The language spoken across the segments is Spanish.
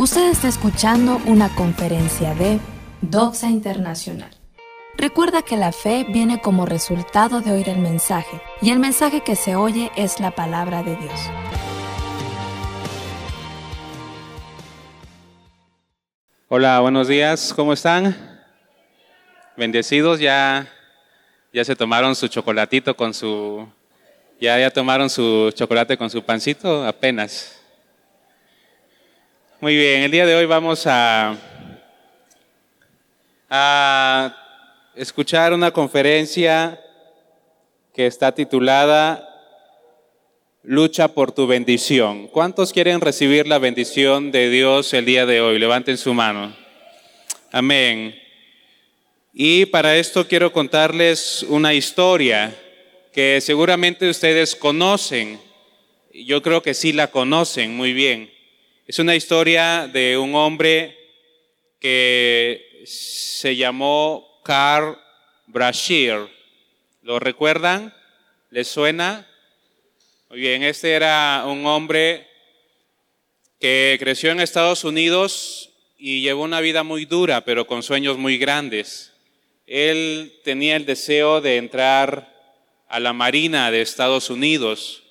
Usted está escuchando una conferencia de Doxa Internacional. Recuerda que la fe viene como resultado de oír el mensaje, y el mensaje que se oye es la palabra de Dios. Hola, buenos días, ¿cómo están? Bendecidos, ya, ya se tomaron su chocolatito con su, ya, ya tomaron su chocolate con su pancito, apenas. Muy bien, el día de hoy vamos a, escuchar una conferencia que está titulada Lucha por tu bendición. ¿Cuántos quieren recibir la bendición de Dios el día de hoy? Levanten su mano. Amén. Y para esto quiero contarles una historia que seguramente ustedes conocen. Yo creo que sí la conocen muy bien. Es una historia de un hombre que se llamó Carl Brashear. ¿Lo recuerdan? ¿Les suena? Muy bien, este era un hombre que creció en Estados Unidos y llevó una vida muy dura, pero con sueños muy grandes. Él tenía el deseo de entrar a la Marina de Estados Unidos,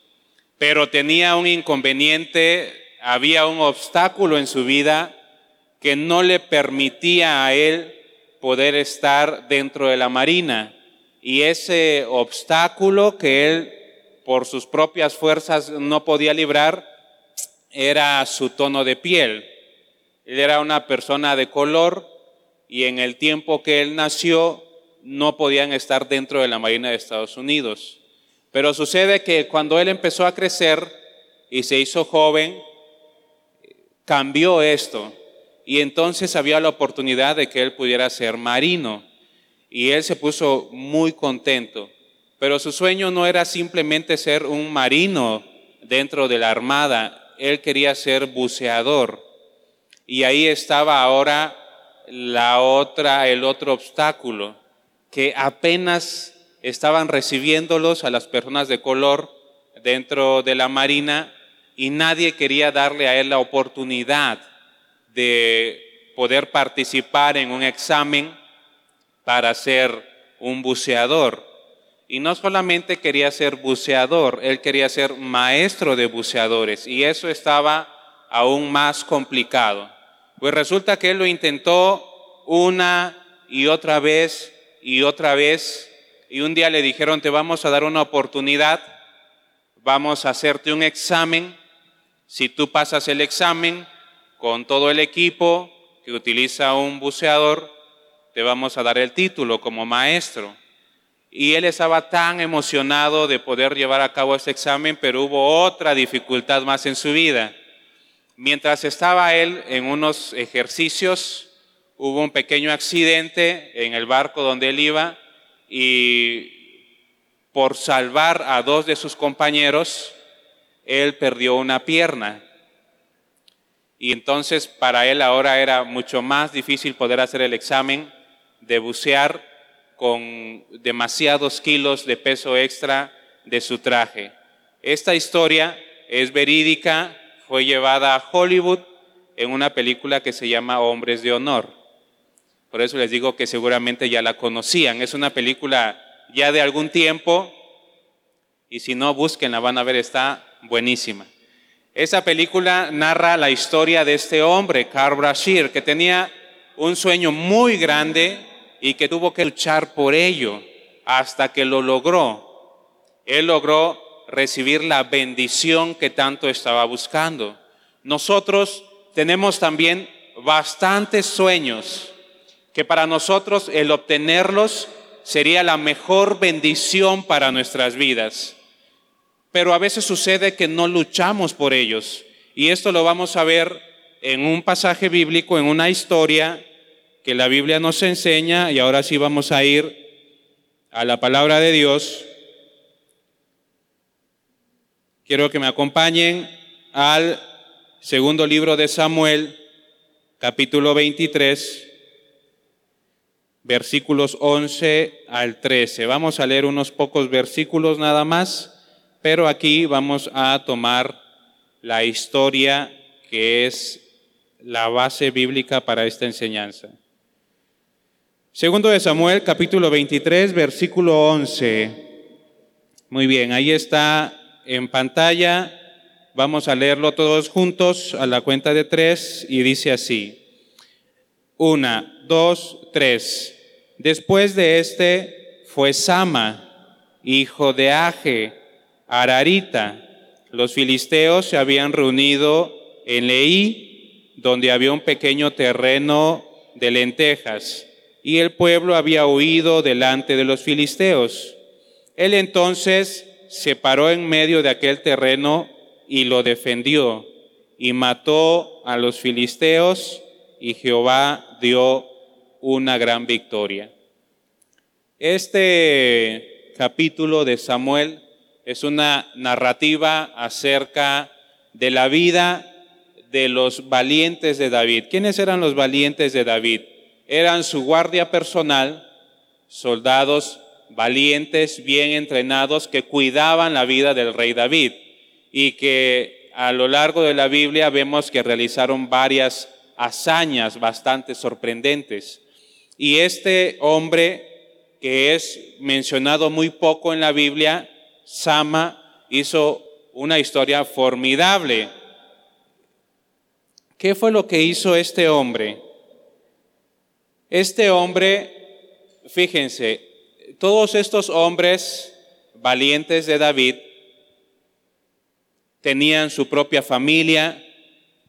pero tenía un inconveniente había un obstáculo en su vida que no le permitía a él poder estar dentro de la marina. Y ese obstáculo que él por sus propias fuerzas no podía librar era su tono de piel. Él era una persona de color y en el tiempo que él nació no podían estar dentro de la Marina de Estados Unidos. Pero sucede que cuando él empezó a crecer y se hizo joven, cambió esto y entonces había la oportunidad de que él pudiera ser marino y él se puso muy contento. Pero su sueño no era simplemente ser un marino dentro de la armada, él quería ser buceador. Y ahí estaba ahora la otra el otro obstáculo que apenas estaban recibiéndolos a las personas de color dentro de la marina y nadie quería darle a él la oportunidad de poder participar en un examen para ser un buceador. Y no solamente quería ser buceador, él quería ser maestro de buceadores y eso estaba aún más complicado. Pues resulta que él lo intentó una y otra vez y otra vez y un día le dijeron te vamos a dar una oportunidad, vamos a hacerte un examen si tú pasas el examen con todo el equipo que utiliza un buceador, te vamos a dar el título como maestro. Y él estaba tan emocionado de poder llevar a cabo ese examen, pero hubo otra dificultad más en su vida. Mientras estaba él en unos ejercicios, hubo un pequeño accidente en el barco donde él iba y por salvar a dos de sus compañeros, él perdió una pierna. Y entonces para él ahora era mucho más difícil poder hacer el examen de bucear con demasiados kilos de peso extra de su traje. Esta historia es verídica, fue llevada a Hollywood en una película que se llama Hombres de Honor. Por eso les digo que seguramente ya la conocían. Es una película ya de algún tiempo y si no, búsquenla, van a ver, está buenísima. Esa película narra la historia de este hombre, Carl Brashear, que tenía un sueño muy grande y que tuvo que luchar por ello hasta que lo logró. Él logró recibir la bendición que tanto estaba buscando. Nosotros tenemos también bastantes sueños que para nosotros el obtenerlos sería la mejor bendición para nuestras vidas pero a veces sucede que no luchamos por ellos. Y esto lo vamos a ver en un pasaje bíblico, en una historia que la Biblia nos enseña, y ahora sí vamos a ir a la palabra de Dios. Quiero que me acompañen al segundo libro de Samuel, capítulo 23, versículos 11 al 13. Vamos a leer unos pocos versículos nada más pero aquí vamos a tomar la historia que es la base bíblica para esta enseñanza. Segundo de Samuel, capítulo 23, versículo 11. Muy bien, ahí está en pantalla. Vamos a leerlo todos juntos a la cuenta de tres y dice así. Una, dos, tres. Después de este fue Sama, hijo de Aje, Ararita. Los filisteos se habían reunido en Leí, donde había un pequeño terreno de lentejas y el pueblo había huido delante de los filisteos. Él entonces se paró en medio de aquel terreno y lo defendió y mató a los filisteos y Jehová dio una gran victoria. Este capítulo de Samuel es una narrativa acerca de la vida de los valientes de David. ¿Quiénes eran los valientes de David? eran su guardia personal, soldados valientes, bien entrenados, que cuidaban la vida del rey David y que a lo largo de la Biblia vemos que realizaron varias hazañas bastante sorprendentes. Y este hombre que es mencionado muy poco en la Biblia, Sama, hizo una historia formidable. ¿Qué fue lo que hizo este hombre? Este hombre, fíjense, todos estos hombres valientes de David tenían su propia familia,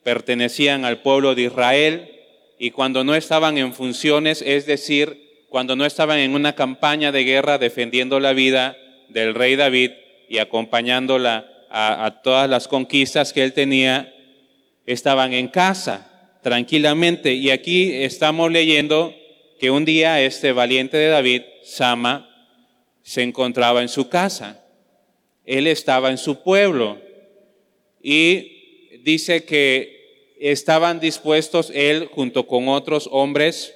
pertenecían al pueblo de Israel y cuando no estaban en funciones, es decir, cuando no estaban en una campaña de guerra defendiendo la vida del rey David y acompañándola a, todas las conquistas que él tenía, estaban en casa tranquilamente. Y aquí estamos leyendo que un día este valiente de David, Sama, se encontraba en su casa. Él estaba en su pueblo y dice que estaban dispuestos él junto con otros hombres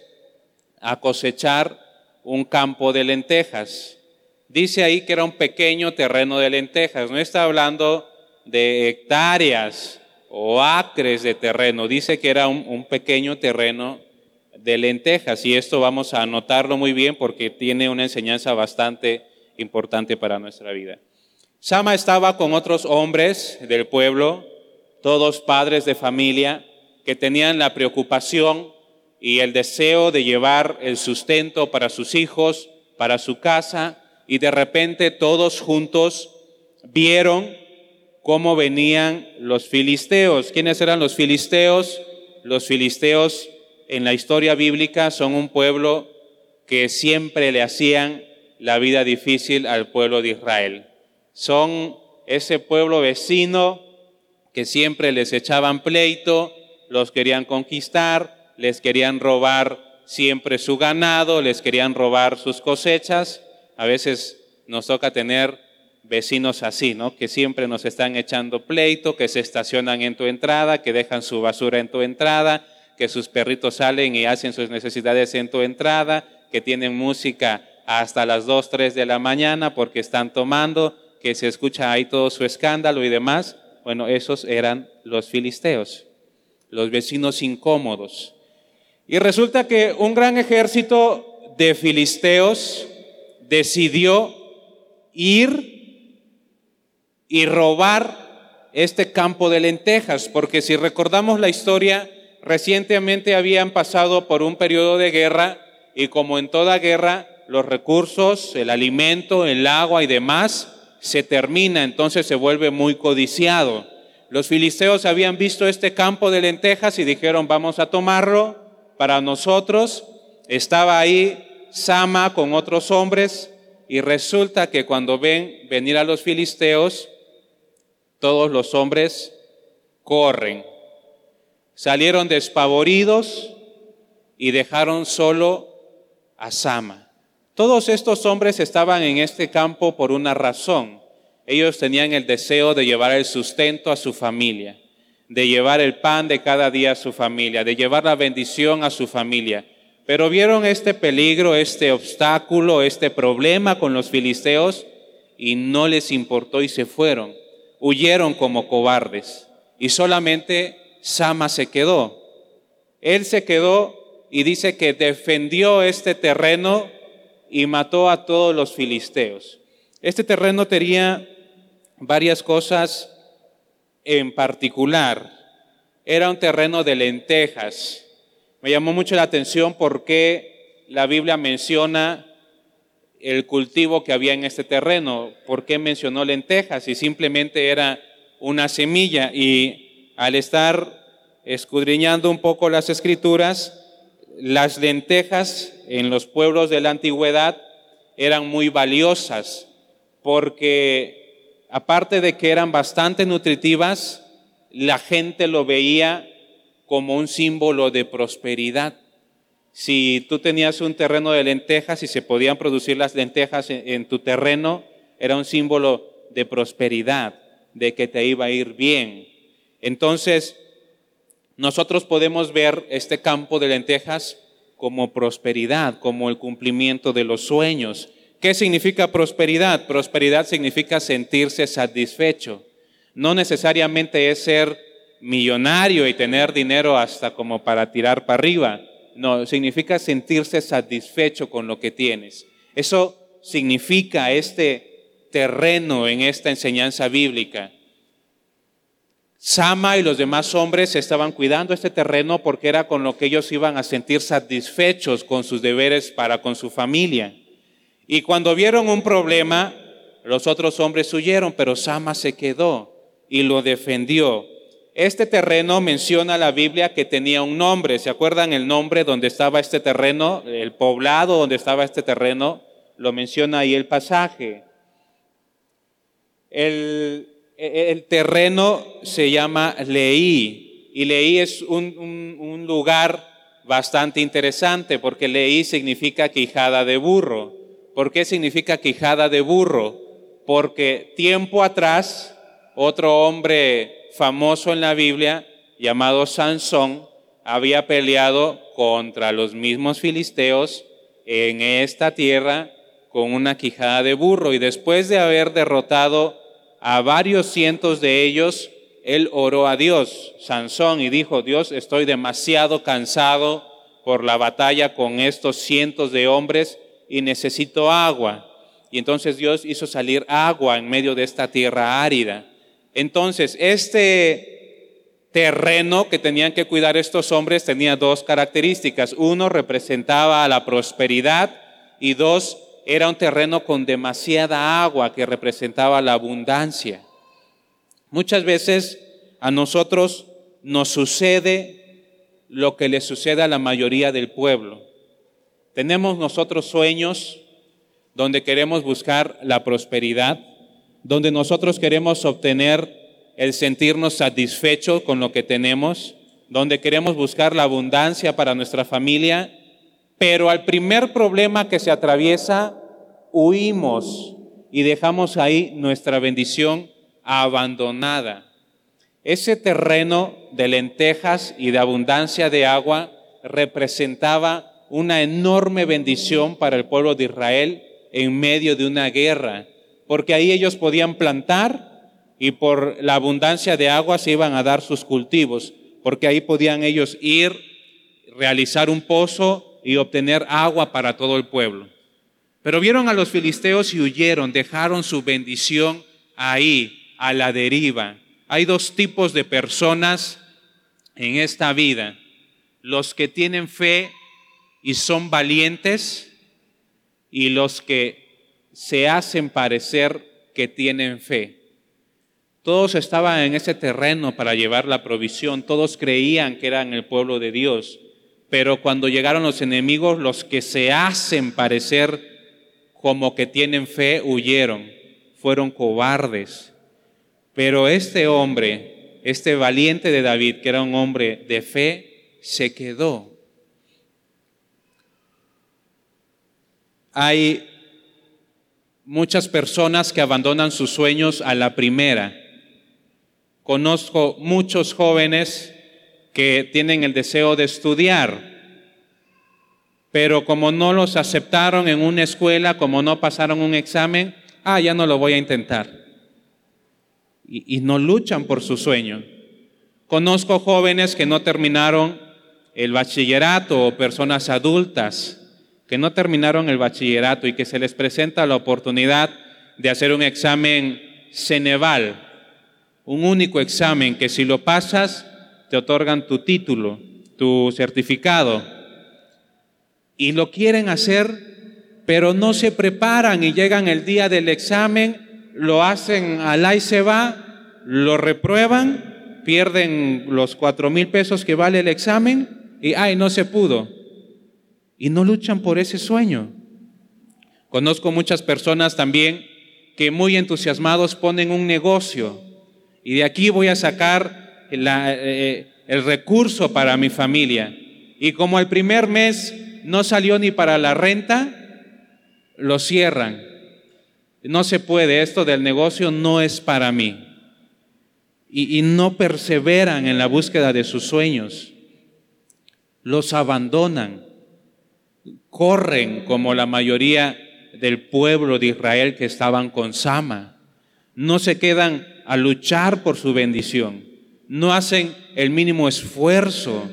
a cosechar un campo de lentejas. Dice ahí que era un pequeño terreno de lentejas, no está hablando de hectáreas o acres de terreno, dice que era un, pequeño terreno de lentejas. Y esto vamos a anotarlo muy bien porque tiene una enseñanza bastante importante para nuestra vida. Sama estaba con otros hombres del pueblo, todos padres de familia, que tenían la preocupación y el deseo de llevar el sustento para sus hijos, para su casa, y de repente todos juntos vieron cómo venían los filisteos. ¿Quiénes eran los filisteos? Los filisteos en la historia bíblica son un pueblo que siempre le hacían la vida difícil al pueblo de Israel. Son ese pueblo vecino que siempre les echaban pleito, los querían conquistar, les querían robar siempre su ganado, les querían robar sus cosechas. A veces nos toca tener vecinos así, ¿no? Que siempre nos están echando pleito, que se estacionan en tu entrada, que dejan su basura en tu entrada, que sus perritos salen y hacen sus necesidades en tu entrada, que tienen música hasta las 2, 3 de la mañana porque están tomando, que se escucha ahí todo su escándalo y demás. Bueno, esos eran los filisteos, los vecinos incómodos. Y resulta que un gran ejército de filisteos decidió ir y robar este campo de lentejas, porque si recordamos la historia, recientemente habían pasado por un periodo de guerra y como en toda guerra, los recursos, el alimento, el agua y demás se termina, entonces se vuelve muy codiciado. Los filisteos habían visto este campo de lentejas y dijeron, vamos a tomarlo para nosotros. Estaba ahí Sama con otros hombres y resulta que cuando ven venir a los filisteos, todos los hombres corren. Salieron despavoridos y dejaron solo a Sama. Todos estos hombres estaban en este campo por una razón. Ellos tenían el deseo de llevar el sustento a su familia, de llevar el pan de cada día a su familia, de llevar la bendición a su familia. Pero vieron este peligro, este obstáculo, este problema con los filisteos y no les importó y se fueron huyeron como cobardes y solamente Sama se quedó. Él se quedó y dice que defendió este terreno y mató a todos los filisteos. Este terreno tenía varias cosas en particular. Era un terreno de lentejas. Me llamó mucho la atención porque la Biblia menciona el cultivo que había en este terreno. ¿Por qué mencionó lentejas? Y simplemente era una semilla. Y al estar escudriñando un poco las escrituras, las lentejas en los pueblos de la antigüedad eran muy valiosas porque aparte de que eran bastante nutritivas, la gente lo veía como un símbolo de prosperidad. Si tú tenías un terreno de lentejas y se podían producir las lentejas en, tu terreno, era un símbolo de prosperidad, de que te iba a ir bien. Entonces, nosotros podemos ver este campo de lentejas como prosperidad, como el cumplimiento de los sueños. ¿Qué significa prosperidad? Prosperidad significa sentirse satisfecho. No necesariamente es ser millonario y tener dinero hasta como para tirar para arriba. No, significa sentirse satisfecho con lo que tienes. Eso significa este terreno en esta enseñanza bíblica. Sama y los demás hombres estaban cuidando este terreno porque era con lo que ellos iban a sentir satisfechos con sus deberes para con su familia. Y cuando vieron un problema, los otros hombres huyeron, pero Sama se quedó y lo defendió. Este terreno menciona la Biblia que tenía un nombre. ¿Se acuerdan el nombre donde estaba este terreno? El poblado donde estaba este terreno. Lo menciona ahí el pasaje. El, terreno se llama Leí. Y Leí es un, un lugar bastante interesante porque Leí significa quijada de burro. ¿Por qué significa quijada de burro? Porque tiempo atrás, otro hombre famoso en la Biblia, llamado Sansón, había peleado contra los mismos filisteos en esta tierra con una quijada de burro. Y después de haber derrotado a varios cientos de ellos, él oró a Dios, Sansón, y dijo, Dios, estoy demasiado cansado por la batalla con estos cientos de hombres y necesito agua. Y entonces Dios hizo salir agua en medio de esta tierra árida. Entonces, este terreno que tenían que cuidar estos hombres tenía dos características. Uno representaba la prosperidad y dos, era un terreno con demasiada agua que representaba la abundancia. Muchas veces a nosotros nos sucede lo que le sucede a la mayoría del pueblo. Tenemos nosotros sueños donde queremos buscar la prosperidad, donde nosotros queremos obtener el sentirnos satisfechos con lo que tenemos, donde queremos buscar la abundancia para nuestra familia, pero al primer problema que se atraviesa, huimos y dejamos ahí nuestra bendición abandonada. Ese terreno de lentejas y de abundancia de agua representaba una enorme bendición para el pueblo de Israel en medio de una guerra, porque ahí ellos podían plantar y por la abundancia de agua se iban a dar sus cultivos, porque ahí podían ellos ir, realizar un pozo y obtener agua para todo el pueblo. Pero vieron a los filisteos y huyeron, dejaron su bendición ahí, a la deriva. Hay dos tipos de personas en esta vida. Los que tienen fe y son valientes y los que se hacen parecer que tienen fe. Todos estaban en ese terreno para llevar la provisión, todos creían que eran el pueblo de Dios, pero cuando llegaron los enemigos, los que se hacen parecer como que tienen fe huyeron, fueron cobardes. Pero este hombre, este valiente de David, que era un hombre de fe, se quedó hay muchas personas que abandonan sus sueños a la primera. Conozco muchos jóvenes que tienen el deseo de estudiar, pero como no los aceptaron en una escuela, como no pasaron un examen, ah, ya no lo voy a intentar. Y, no luchan por su sueño. Conozco jóvenes que no terminaron el bachillerato o personas adultas que no terminaron el bachillerato y que se les presenta la oportunidad de hacer un examen Ceneval, un único examen que si lo pasas te otorgan tu título, tu certificado. Y lo quieren hacer, pero no se preparan y llegan el día del examen, lo hacen al y se va, lo reprueban, pierden los cuatro mil pesos que vale el examen y ay, no se pudo. Y no luchan por ese sueño. Conozco muchas personas también que muy entusiasmados ponen un negocio y de aquí voy a sacar eh, el recurso para mi familia. Y como el primer mes no salió ni para la renta, lo cierran. No se puede, esto del negocio no es para mí. Y, y no perseveran en la búsqueda de sus sueños. Los abandonan, corren como la mayoría del pueblo de Israel que estaban con Sama. No se quedan a luchar por su bendición. No hacen el mínimo esfuerzo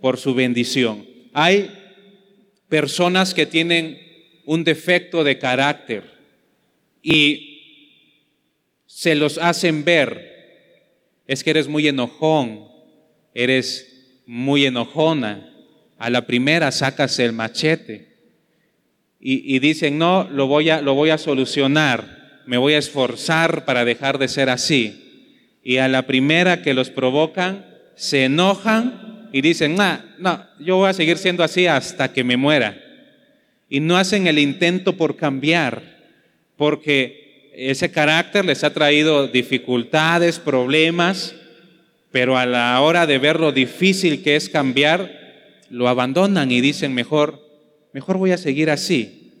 por su bendición. Hay personas que tienen un defecto de carácter y se los hacen ver. Es que eres muy enojón, eres muy enojona. A la primera sacas el machete y, dicen, no, lo voy, a, lo voy a solucionar, me voy a esforzar para dejar de ser así. Y a la primera que los provocan, se enojan y dicen, no, no, yo voy a seguir siendo así hasta que me muera. Y no hacen el intento por cambiar, porque ese carácter les ha traído dificultades, problemas, pero a la hora de ver lo difícil que es cambiar, lo abandonan y dicen, mejor mejor voy a seguir así.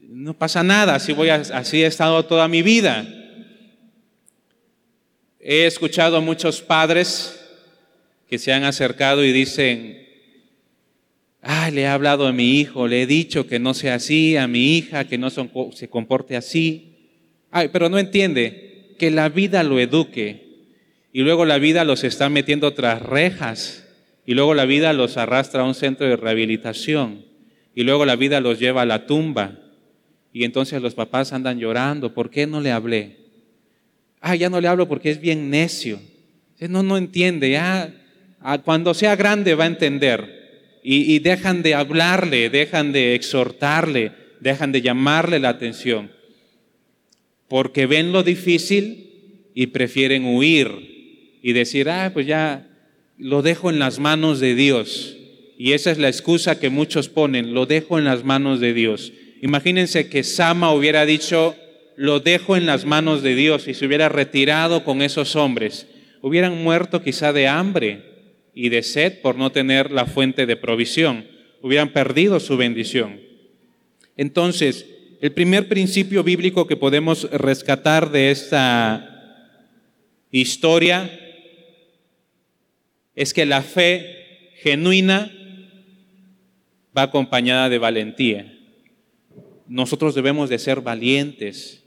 No pasa nada, así, voy así he estado toda mi vida. He escuchado a muchos padres que se han acercado y dicen, ah, le he hablado a mi hijo, le he dicho que no sea así, a mi hija que no se comporte así. Ay, pero no entiende que la vida lo eduque y luego la vida los está metiendo tras rejas y luego la vida los arrastra a un centro de rehabilitación y luego la vida los lleva a la tumba. Y entonces los papás andan llorando, ¿por qué no le hablé? Ah, ya no le hablo porque es bien necio. No, no entiende, ya cuando sea grande va a entender. Y, y dejan de hablarle, dejan de exhortarle, dejan de llamarle la atención. Porque ven lo difícil y prefieren huir y decir, ah, pues ya lo dejo en las manos de Dios. Y esa es la excusa que muchos ponen, lo dejo en las manos de Dios. Imagínense que Sama hubiera dicho, lo dejo en las manos de Dios y se hubiera retirado con esos hombres. Hubieran muerto quizá de hambre y de sed por no tener la fuente de provisión. Hubieran perdido su bendición. Entonces, el primer principio bíblico que podemos rescatar de esta historia es que la fe genuina va acompañada de valentía. Nosotros debemos de ser valientes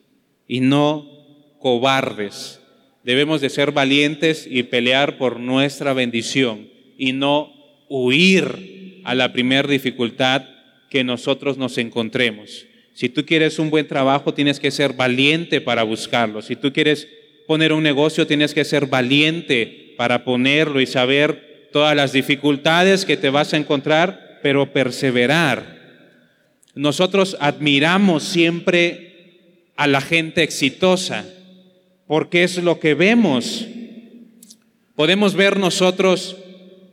y no cobardes. Debemos de ser valientes y pelear por nuestra bendición y no huir a la primera dificultad que nosotros nos encontremos. Si tú quieres un buen trabajo, tienes que ser valiente para buscarlo. Si tú quieres poner un negocio, tienes que ser valiente para ponerlo y saber todas las dificultades que te vas a encontrar pero perseverar. Nosotros admiramos siempre a la gente exitosa, porque es lo que vemos. Podemos ver nosotros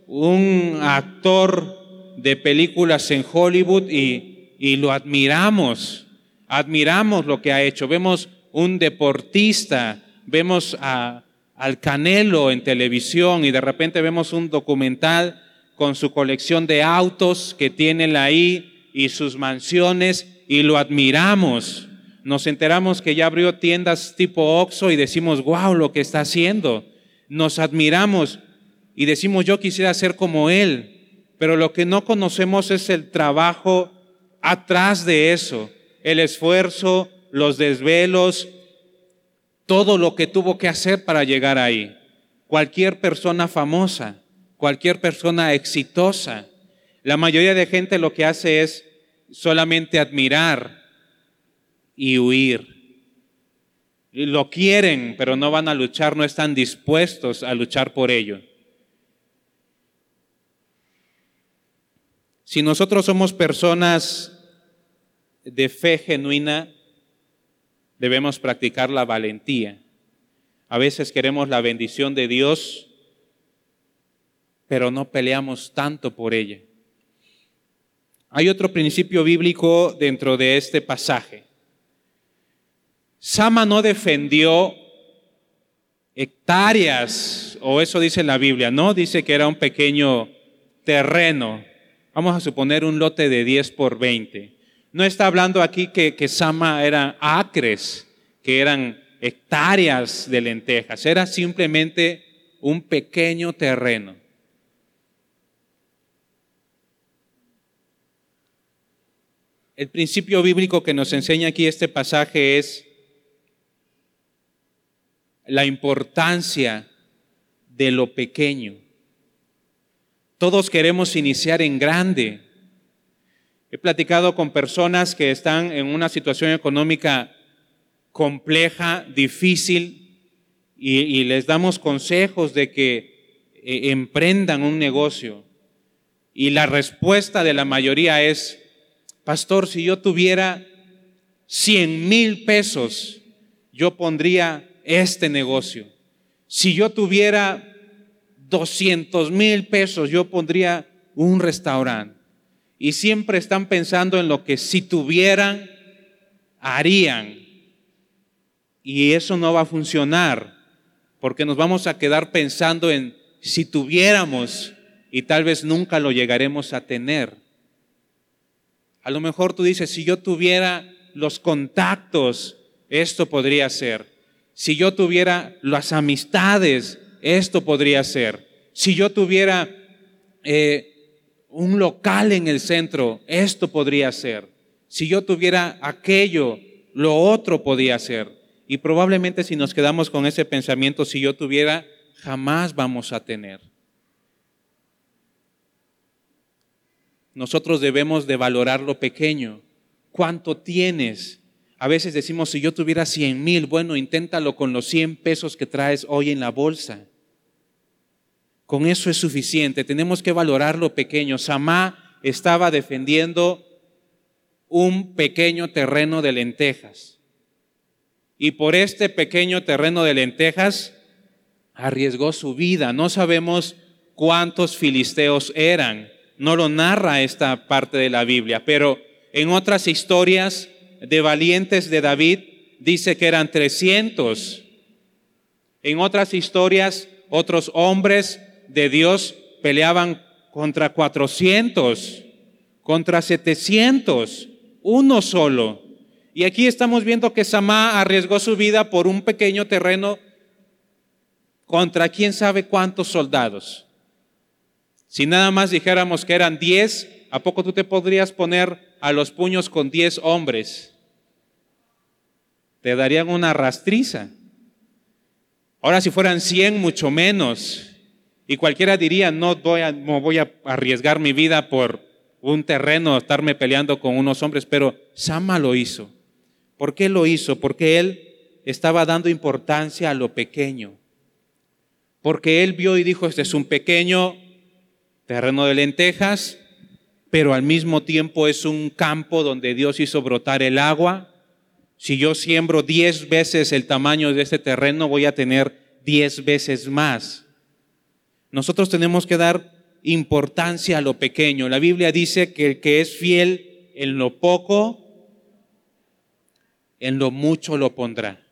un actor de películas en Hollywood y, y lo admiramos, admiramos lo que ha hecho. Vemos un deportista, vemos a, al Canelo en televisión y de repente vemos un documental con su colección de autos que tiene ahí y sus mansiones y lo admiramos. Nos enteramos que ya abrió tiendas tipo Oxxo y decimos, wow, lo que está haciendo. Nos admiramos y decimos, yo quisiera ser como él. Pero lo que no conocemos es el trabajo atrás de eso, el esfuerzo, los desvelos, todo lo que tuvo que hacer para llegar ahí. Cualquier persona famosa cualquier persona exitosa. La mayoría de gente lo que hace es solamente admirar y huir. Lo quieren, pero no van a luchar, no están dispuestos a luchar por ello. Si nosotros somos personas de fe genuina, debemos practicar la valentía. A veces queremos la bendición de Dios, pero no peleamos tanto por ella. Hay otro principio bíblico dentro de este pasaje. Sama no defendió hectáreas, o eso dice la Biblia, no dice que era un pequeño terreno, vamos a suponer un lote de 10 por 20. No está hablando aquí que, que Sama eran acres, que eran hectáreas de lentejas, era simplemente un pequeño terreno. El principio bíblico que nos enseña aquí este pasaje es la importancia de lo pequeño. Todos queremos iniciar en grande. He platicado con personas que están en una situación económica compleja, difícil, y, les damos consejos de que eh, emprendan un negocio. Y la respuesta de la mayoría es, pastor, si yo tuviera 100 mil pesos, yo pondría este negocio. Si yo tuviera 200 mil pesos, yo pondría un restaurante. Y siempre están pensando en lo que si tuvieran, harían. Y eso no va a funcionar, porque nos vamos a quedar pensando en si tuviéramos y tal vez nunca lo llegaremos a tener. A lo mejor tú dices, si yo tuviera los contactos, esto podría ser. Si yo tuviera las amistades, esto podría ser. Si yo tuviera eh, un local en el centro, esto podría ser. Si yo tuviera aquello, lo otro podría ser. Y probablemente si nos quedamos con ese pensamiento, si yo tuviera, jamás vamos a tener. Nosotros debemos de valorar lo pequeño. ¿Cuánto tienes? A veces decimos, si yo tuviera 100 mil, bueno, inténtalo con los 100 pesos que traes hoy en la bolsa. Con eso es suficiente. Tenemos que valorar lo pequeño. Samá estaba defendiendo un pequeño terreno de lentejas. Y por este pequeño terreno de lentejas arriesgó su vida. No sabemos cuántos filisteos eran. No lo narra esta parte de la Biblia, pero en otras historias de valientes de David dice que eran 300. En otras historias, otros hombres de Dios peleaban contra 400, contra 700, uno solo. Y aquí estamos viendo que Samá arriesgó su vida por un pequeño terreno contra quién sabe cuántos soldados. Si nada más dijéramos que eran 10, ¿a poco tú te podrías poner a los puños con 10 hombres? Te darían una rastriza. Ahora si fueran 100, mucho menos. Y cualquiera diría, no voy, a, a arriesgar mi vida por un terreno, estarme peleando con unos hombres, pero Sama lo hizo. ¿Por qué lo hizo? Porque él estaba dando importancia a lo pequeño. Porque él vio y dijo, este es un pequeño terreno de lentejas, pero al mismo tiempo es un campo donde Dios hizo brotar el agua. Si yo siembro diez veces el tamaño de este terreno, voy a tener diez veces más. Nosotros tenemos que dar importancia a lo pequeño. La Biblia dice que el que es fiel en lo poco, en lo mucho lo pondrá.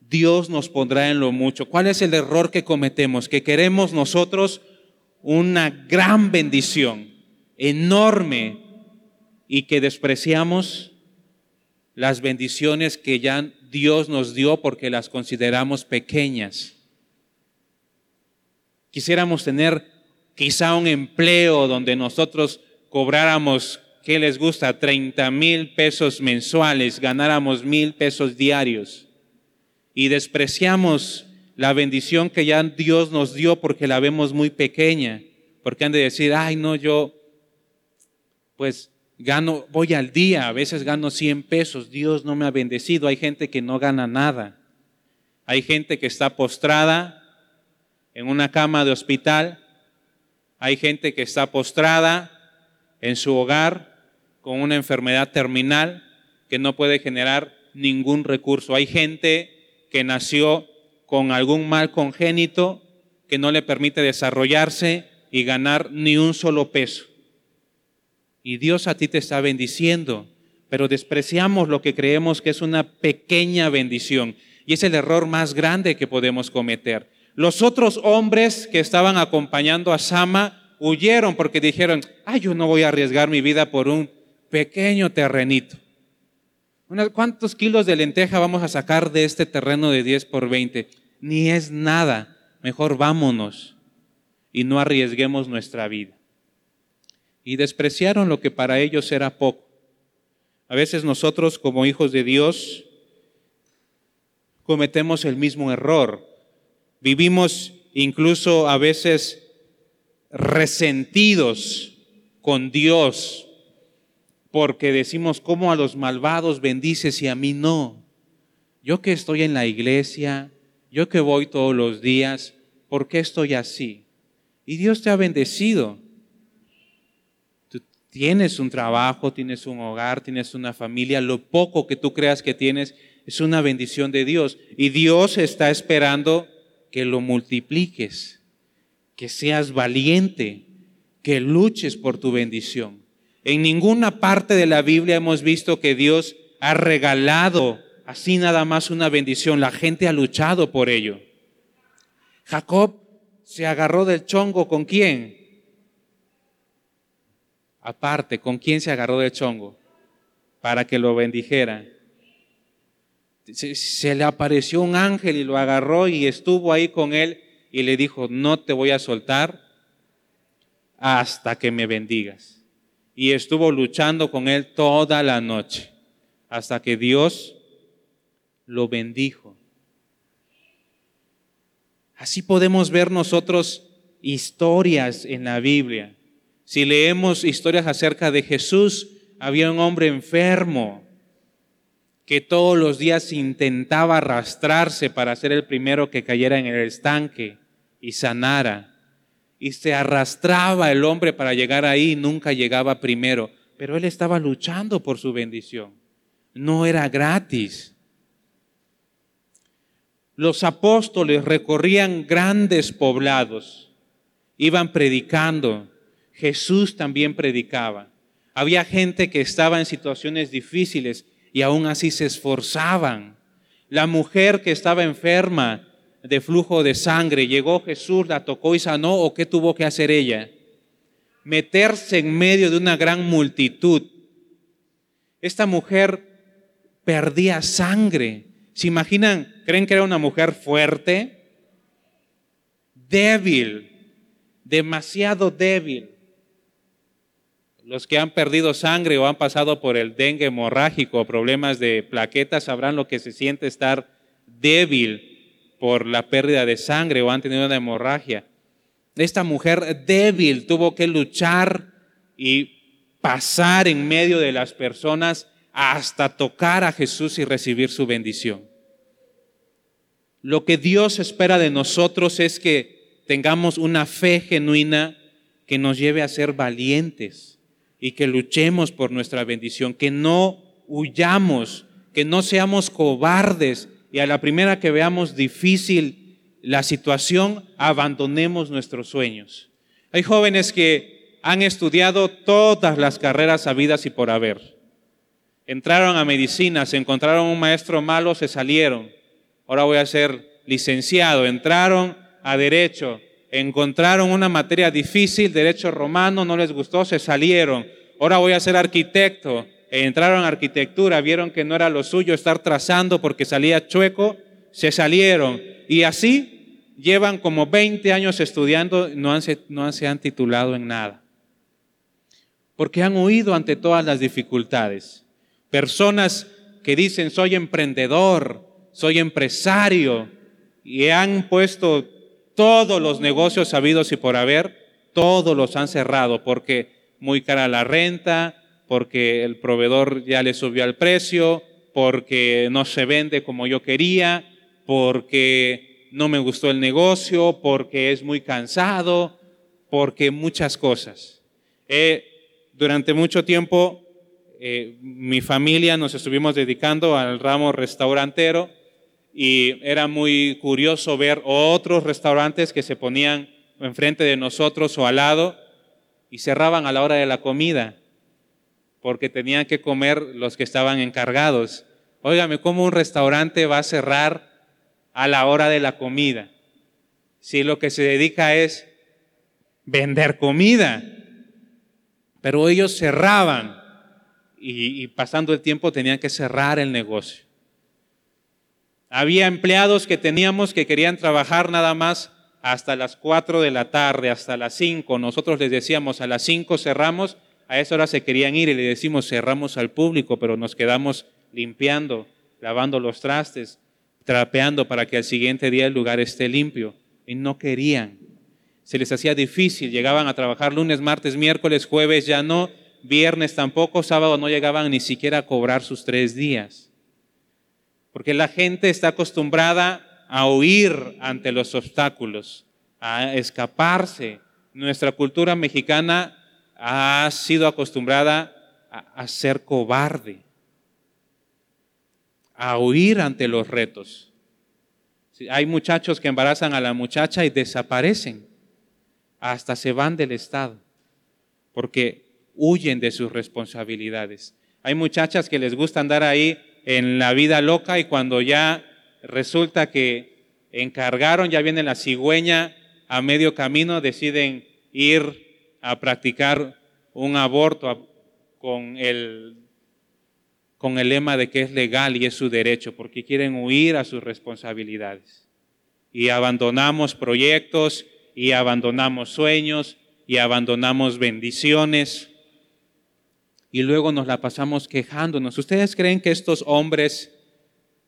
Dios nos pondrá en lo mucho. ¿Cuál es el error que cometemos? Que queremos nosotros una gran bendición, enorme, y que despreciamos las bendiciones que ya Dios nos dio porque las consideramos pequeñas. Quisiéramos tener quizá un empleo donde nosotros cobráramos, ¿qué les gusta? 30 mil pesos mensuales, ganáramos mil pesos diarios. Y despreciamos la bendición que ya Dios nos dio porque la vemos muy pequeña, porque han de decir, ay, no, yo, pues gano, voy al día, a veces gano 100 pesos, Dios no me ha bendecido, hay gente que no gana nada, hay gente que está postrada en una cama de hospital, hay gente que está postrada en su hogar con una enfermedad terminal que no puede generar ningún recurso. Hay gente que nació con algún mal congénito que no le permite desarrollarse y ganar ni un solo peso. Y Dios a ti te está bendiciendo, pero despreciamos lo que creemos que es una pequeña bendición. Y es el error más grande que podemos cometer. Los otros hombres que estaban acompañando a Sama huyeron porque dijeron, ay, yo no voy a arriesgar mi vida por un pequeño terrenito. ¿Cuántos kilos de lenteja vamos a sacar de este terreno de 10 por 20? Ni es nada. Mejor vámonos y no arriesguemos nuestra vida. Y despreciaron lo que para ellos era poco. A veces nosotros como hijos de Dios cometemos el mismo error. Vivimos incluso a veces resentidos con Dios porque decimos, ¿cómo a los malvados bendices y a mí no? Yo que estoy en la iglesia, yo que voy todos los días, ¿por qué estoy así? Y Dios te ha bendecido. Tú tienes un trabajo, tienes un hogar, tienes una familia, lo poco que tú creas que tienes es una bendición de Dios. Y Dios está esperando que lo multipliques, que seas valiente, que luches por tu bendición. En ninguna parte de la Biblia hemos visto que Dios ha regalado así nada más una bendición. La gente ha luchado por ello. Jacob se agarró del chongo con quién? Aparte, ¿con quién se agarró del chongo? Para que lo bendijera. Se, le apareció un ángel y lo agarró y estuvo ahí con él y le dijo, no te voy a soltar hasta que me bendigas y estuvo luchando con él toda la noche hasta que Dios lo bendijo. Así podemos ver nosotros historias en la Biblia. Si leemos historias acerca de Jesús, había un hombre enfermo que todos los días intentaba arrastrarse para ser el primero que cayera en el estanque y sanara y se arrastraba el hombre para llegar ahí y nunca llegaba primero. Pero él estaba luchando por su bendición. No era gratis. Los apóstoles recorrían grandes poblados, iban predicando. Jesús también predicaba. Había gente que estaba en situaciones difíciles y aún así se esforzaban. La mujer que estaba enferma de flujo de sangre. Llegó Jesús, la tocó y sanó, o qué tuvo que hacer ella? Meterse en medio de una gran multitud. Esta mujer perdía sangre. ¿Se imaginan? ¿Creen que era una mujer fuerte? Débil, demasiado débil. Los que han perdido sangre o han pasado por el dengue hemorrágico o problemas de plaquetas sabrán lo que se siente estar débil por la pérdida de sangre o han tenido una hemorragia. Esta mujer débil tuvo que luchar y pasar en medio de las personas hasta tocar a Jesús y recibir su bendición. Lo que Dios espera de nosotros es que tengamos una fe genuina que nos lleve a ser valientes y que luchemos por nuestra bendición, que no huyamos, que no seamos cobardes, y a la primera que veamos difícil la situación, abandonemos nuestros sueños. Hay jóvenes que han estudiado todas las carreras habidas y por haber. Entraron a medicina, se encontraron un maestro malo, se salieron. Ahora voy a ser licenciado. Entraron a derecho, encontraron una materia difícil, derecho romano, no les gustó, se salieron. Ahora voy a ser arquitecto entraron a arquitectura, vieron que no era lo suyo estar trazando porque salía chueco, se salieron. Y así llevan como 20 años estudiando, no, han, no se han titulado en nada. Porque han huido ante todas las dificultades. Personas que dicen, soy emprendedor, soy empresario, y han puesto todos los negocios sabidos y por haber, todos los han cerrado porque muy cara la renta, porque el proveedor ya le subió el precio, porque no se vende como yo quería, porque no me gustó el negocio, porque es muy cansado, porque muchas cosas. durante mucho tiempo eh, mi familia nos estuvimos dedicando al ramo restaurantero y era muy curioso ver otros restaurantes que se ponían enfrente de nosotros o al lado y cerraban a la hora de la comida porque tenían que comer los que estaban encargados. Óigame, ¿cómo un restaurante va a cerrar a la hora de la comida? Si lo que se dedica es vender comida. Pero ellos cerraban y, pasando el tiempo tenían que cerrar el negocio. Había empleados que teníamos que querían trabajar nada más hasta las 4 de la tarde, hasta las 5. Nosotros les decíamos, a las 5 cerramos, a esa hora se querían ir y le decimos, cerramos al público, pero nos quedamos limpiando, lavando los trastes, trapeando para que al siguiente día el lugar esté limpio. Y no querían. Se les hacía difícil, llegaban a trabajar lunes, martes, miércoles, jueves, ya no, viernes tampoco, sábado no llegaban ni siquiera a cobrar sus tres días. Porque la gente está acostumbrada a huir ante los obstáculos, a escaparse. Nuestra cultura mexicana ha sido acostumbrada a, ser cobarde, a huir ante los retos. Hay muchachos que embarazan a la muchacha y desaparecen, hasta se van del Estado, porque huyen de sus responsabilidades. Hay muchachas que les gusta andar ahí en la vida loca y cuando ya resulta que encargaron, ya viene la cigüeña a medio camino, deciden ir a practicar un aborto con el, con el lema de que es legal y es su derecho, porque quieren huir a sus responsabilidades. Y abandonamos proyectos y abandonamos sueños y abandonamos bendiciones y luego nos la pasamos quejándonos. ¿Ustedes creen que estos hombres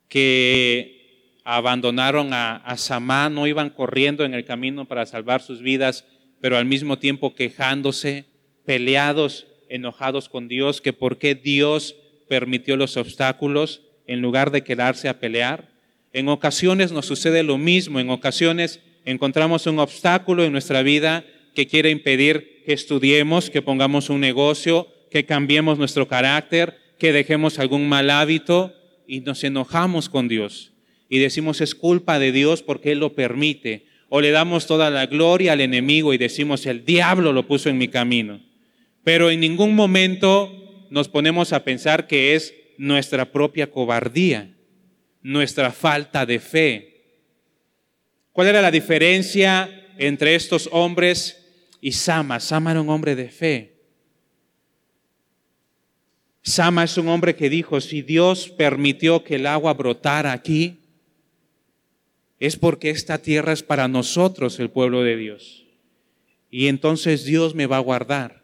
que abandonaron a, a Samá no iban corriendo en el camino para salvar sus vidas, pero al mismo tiempo quejándose, peleados, enojados con Dios, que por qué Dios permitió los obstáculos en lugar de quedarse a pelear? En ocasiones nos sucede lo mismo, en ocasiones encontramos un obstáculo en nuestra vida que quiere impedir que estudiemos, que pongamos un negocio, que cambiemos nuestro carácter, que dejemos algún mal hábito y nos enojamos con Dios y decimos es culpa de Dios porque Él lo permite. O le damos toda la gloria al enemigo y decimos el diablo lo puso en mi camino. Pero en ningún momento nos ponemos a pensar que es nuestra propia cobardía, nuestra falta de fe. ¿Cuál era la diferencia entre estos hombres y Sama? Sama era un hombre de fe. Sama es un hombre que dijo, si Dios permitió que el agua brotara aquí, es porque esta tierra es para nosotros, el pueblo de Dios. Y entonces Dios me va a guardar.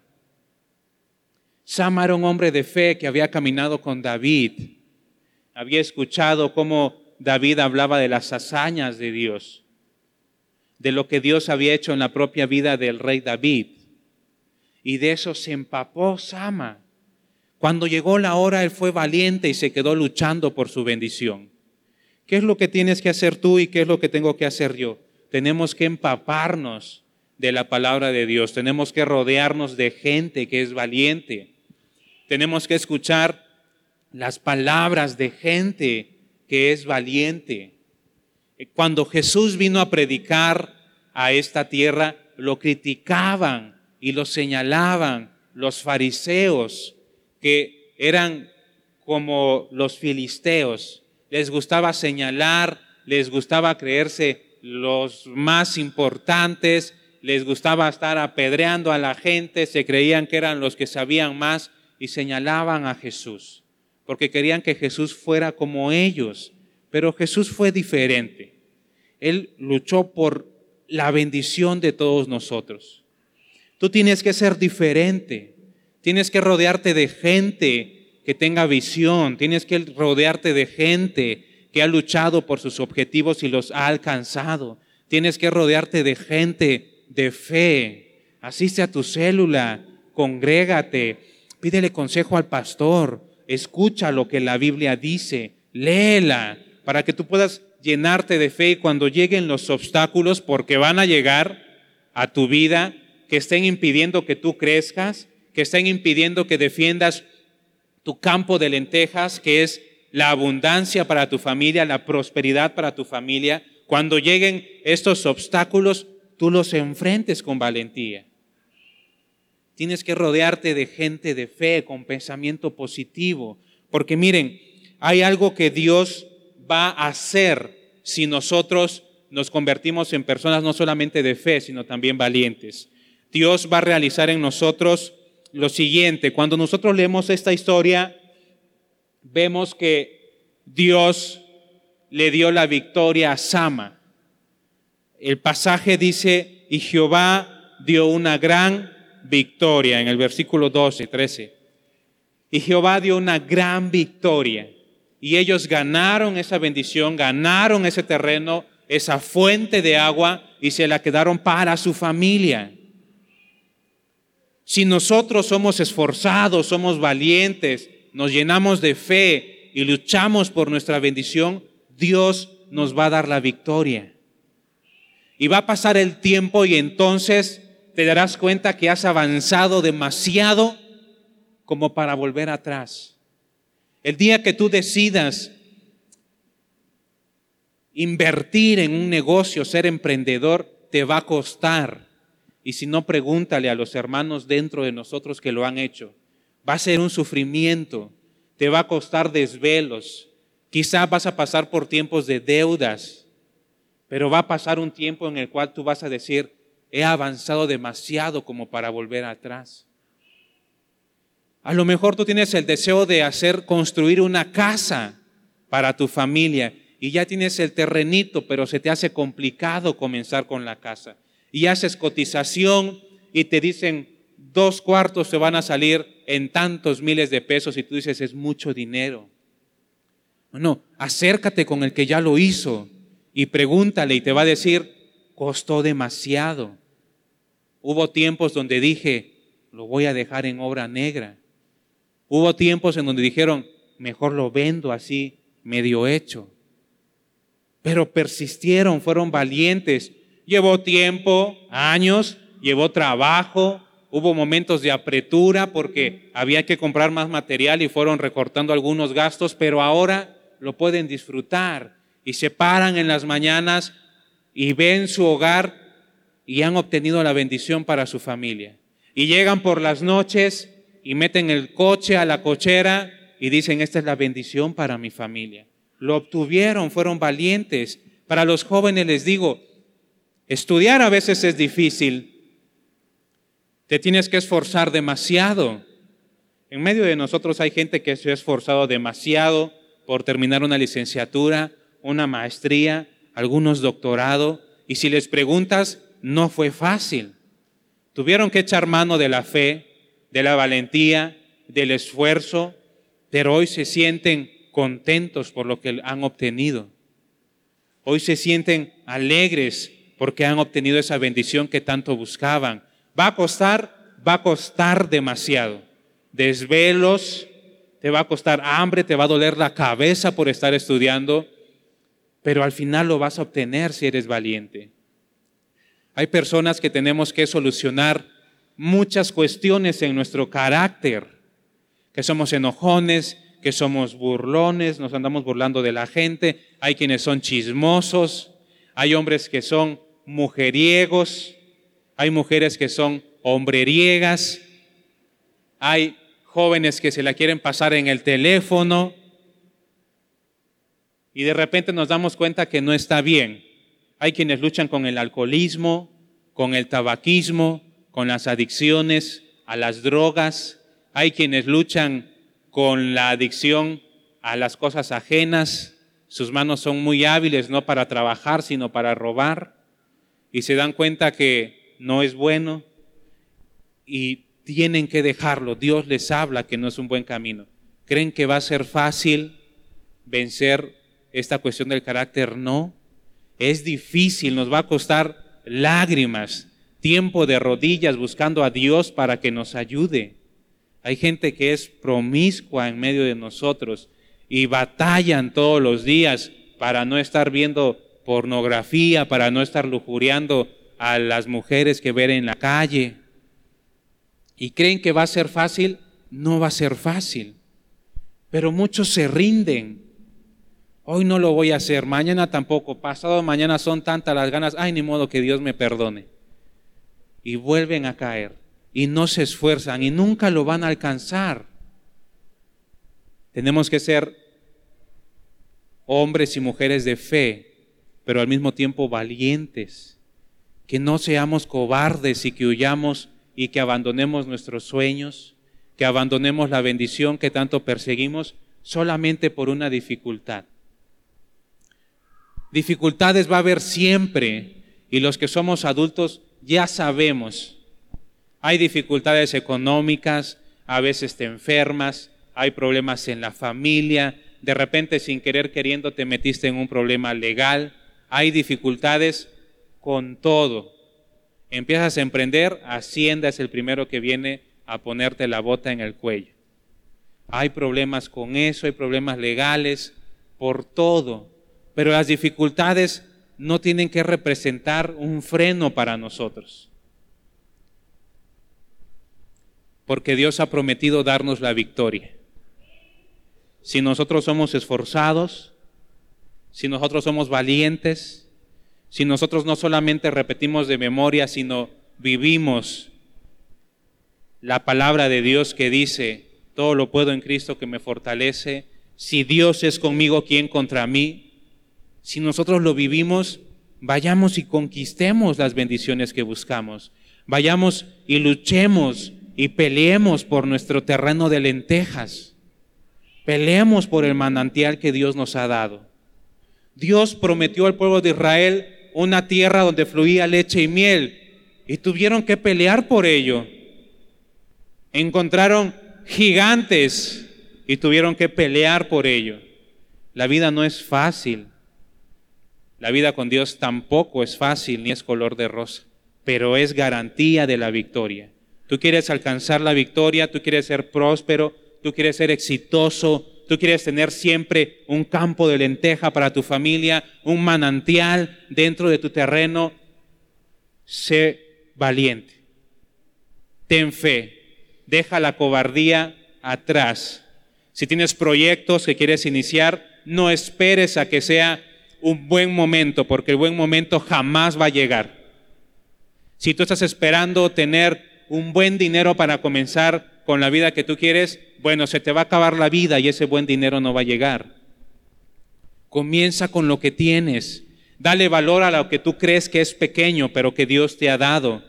Sama era un hombre de fe que había caminado con David. Había escuchado cómo David hablaba de las hazañas de Dios, de lo que Dios había hecho en la propia vida del rey David. Y de eso se empapó Sama. Cuando llegó la hora, él fue valiente y se quedó luchando por su bendición. ¿Qué es lo que tienes que hacer tú y qué es lo que tengo que hacer yo? Tenemos que empaparnos de la palabra de Dios. Tenemos que rodearnos de gente que es valiente. Tenemos que escuchar las palabras de gente que es valiente. Cuando Jesús vino a predicar a esta tierra, lo criticaban y lo señalaban los fariseos que eran como los filisteos. Les gustaba señalar, les gustaba creerse los más importantes, les gustaba estar apedreando a la gente, se creían que eran los que sabían más y señalaban a Jesús, porque querían que Jesús fuera como ellos. Pero Jesús fue diferente. Él luchó por la bendición de todos nosotros. Tú tienes que ser diferente. Tienes que rodearte de gente que tenga visión, tienes que rodearte de gente que ha luchado por sus objetivos y los ha alcanzado. Tienes que rodearte de gente de fe. Asiste a tu célula, congrégate, pídele consejo al pastor, escucha lo que la Biblia dice, léela, para que tú puedas llenarte de fe y cuando lleguen los obstáculos, porque van a llegar a tu vida, que estén impidiendo que tú crezcas, que estén impidiendo que defiendas tu campo de lentejas, que es la abundancia para tu familia, la prosperidad para tu familia. Cuando lleguen estos obstáculos, tú los enfrentes con valentía. Tienes que rodearte de gente de fe, con pensamiento positivo, porque miren, hay algo que Dios va a hacer si nosotros nos convertimos en personas no solamente de fe, sino también valientes. Dios va a realizar en nosotros lo siguiente. Cuando nosotros leemos esta historia, vemos que Dios le dio la victoria a Sama. El pasaje dice, y Jehová dio una gran victoria en el versículo 12, 13. Y Jehová dio una gran victoria. Y ellos ganaron esa bendición, ganaron ese terreno, esa fuente de agua y se la quedaron para su familia. Si nosotros somos esforzados, somos valientes, nos llenamos de fe y luchamos por nuestra bendición, Dios nos va a dar la victoria. Y va a pasar el tiempo y entonces te darás cuenta que has avanzado demasiado como para volver atrás. El día que tú decidas invertir en un negocio, ser emprendedor, te va a costar. Y si no, pregúntale a los hermanos dentro de nosotros que lo han hecho. Va a ser un sufrimiento, te va a costar desvelos. Quizás vas a pasar por tiempos de deudas, pero va a pasar un tiempo en el cual tú vas a decir, he avanzado demasiado como para volver atrás. A lo mejor tú tienes el deseo de hacer construir una casa para tu familia y ya tienes el terrenito, pero se te hace complicado comenzar con la casa. Y haces cotización y te dicen dos cuartos se van a salir en tantos miles de pesos y tú dices es mucho dinero. No, acércate con el que ya lo hizo y pregúntale y te va a decir, costó demasiado. Hubo tiempos donde dije, lo voy a dejar en obra negra. Hubo tiempos en donde dijeron, mejor lo vendo así, medio hecho. Pero persistieron, fueron valientes. Llevó tiempo, años, llevó trabajo, hubo momentos de apretura porque había que comprar más material y fueron recortando algunos gastos, pero ahora lo pueden disfrutar y se paran en las mañanas y ven su hogar y han obtenido la bendición para su familia. Y llegan por las noches y meten el coche a la cochera y dicen, esta es la bendición para mi familia. Lo obtuvieron, fueron valientes. Para los jóvenes les digo, estudiar a veces es difícil. Te tienes que esforzar demasiado. En medio de nosotros hay gente que se ha esforzado demasiado por terminar una licenciatura, una maestría, algunos doctorado, y si les preguntas, no fue fácil. Tuvieron que echar mano de la fe, de la valentía, del esfuerzo, pero hoy se sienten contentos por lo que han obtenido. Hoy se sienten alegres porque han obtenido esa bendición que tanto buscaban. Va a costar, va a costar demasiado. Desvelos, te va a costar hambre, te va a doler la cabeza por estar estudiando, pero al final lo vas a obtener si eres valiente. Hay personas que tenemos que solucionar muchas cuestiones en nuestro carácter, que somos enojones, que somos burlones, nos andamos burlando de la gente, hay quienes son chismosos, hay hombres que son mujeriegos, hay mujeres que son hombreriegas, hay jóvenes que se la quieren pasar en el teléfono, y de repente nos damos cuenta que no está bien. Hay quienes luchan con el alcoholismo, con el tabaquismo, con las adicciones a las drogas. Hay quienes luchan con la adicción a las cosas ajenas. Sus manos son muy hábiles no para trabajar, sino para robar. Y se dan cuenta que no es bueno y tienen que dejarlo. Dios les habla que no es un buen camino. Creen que va a ser fácil vencer esta cuestión del carácter, no. Es difícil, nos va a costar lágrimas, tiempo de rodillas buscando a Dios para que nos ayude. Hay gente que es promiscua en medio de nosotros y batallan todos los días para no estar viendo pornografía, para no estar lujuriando a las mujeres que ven en la calle. Y creen que va a ser fácil, no va a ser fácil. Pero muchos se rinden. Hoy no lo voy a hacer, mañana tampoco, pasado mañana son tantas las ganas, ay, ni modo que Dios me perdone. Y vuelven a caer y no se esfuerzan y nunca lo van a alcanzar. Tenemos que ser hombres y mujeres de fe, pero al mismo tiempo valientes. Que no seamos cobardes y que huyamos y que abandonemos nuestros sueños, que abandonemos la bendición que tanto perseguimos solamente por una dificultad. Dificultades va a haber siempre y los que somos adultos ya sabemos. Hay dificultades económicas, a veces te enfermas, hay problemas en la familia, de repente sin querer queriendo te metiste en un problema legal, hay dificultades con todo. Empiezas a emprender, Hacienda es el primero que viene a ponerte la bota en el cuello. Hay problemas con eso, hay problemas legales, por todo. Pero las dificultades no tienen que representar un freno para nosotros. Porque Dios ha prometido darnos la victoria. Si nosotros somos esforzados, si nosotros somos valientes, si nosotros no solamente repetimos de memoria, sino vivimos la palabra de Dios que dice, todo lo puedo en Cristo que me fortalece, si Dios es conmigo, ¿quién contra mí? si nosotros lo vivimos, vayamos y conquistemos las bendiciones que buscamos. Vayamos y luchemos y peleemos por nuestro terreno de lentejas. Peleemos por el manantial que Dios nos ha dado. Dios prometió al pueblo de Israel una tierra donde fluía leche y miel y tuvieron que pelear por ello. Encontraron gigantes y tuvieron que pelear por ello. La vida no es fácil. La vida con Dios tampoco es fácil ni es color de rosa, pero es garantía de la victoria. Tú quieres alcanzar la victoria, tú quieres ser próspero, tú quieres ser exitoso, tú quieres tener siempre un campo de lenteja para tu familia, un manantial dentro de tu terreno. Sé valiente, ten fe, deja la cobardía atrás. Si tienes proyectos que quieres iniciar, no esperes a que sea un buen momento, porque el buen momento jamás va a llegar. Si tú estás esperando tener un buen dinero para comenzar con la vida que tú quieres, bueno, se te va a acabar la vida y ese buen dinero no va a llegar. Comienza con lo que tienes. Dale valor a lo que tú crees que es pequeño, pero que Dios te ha dado.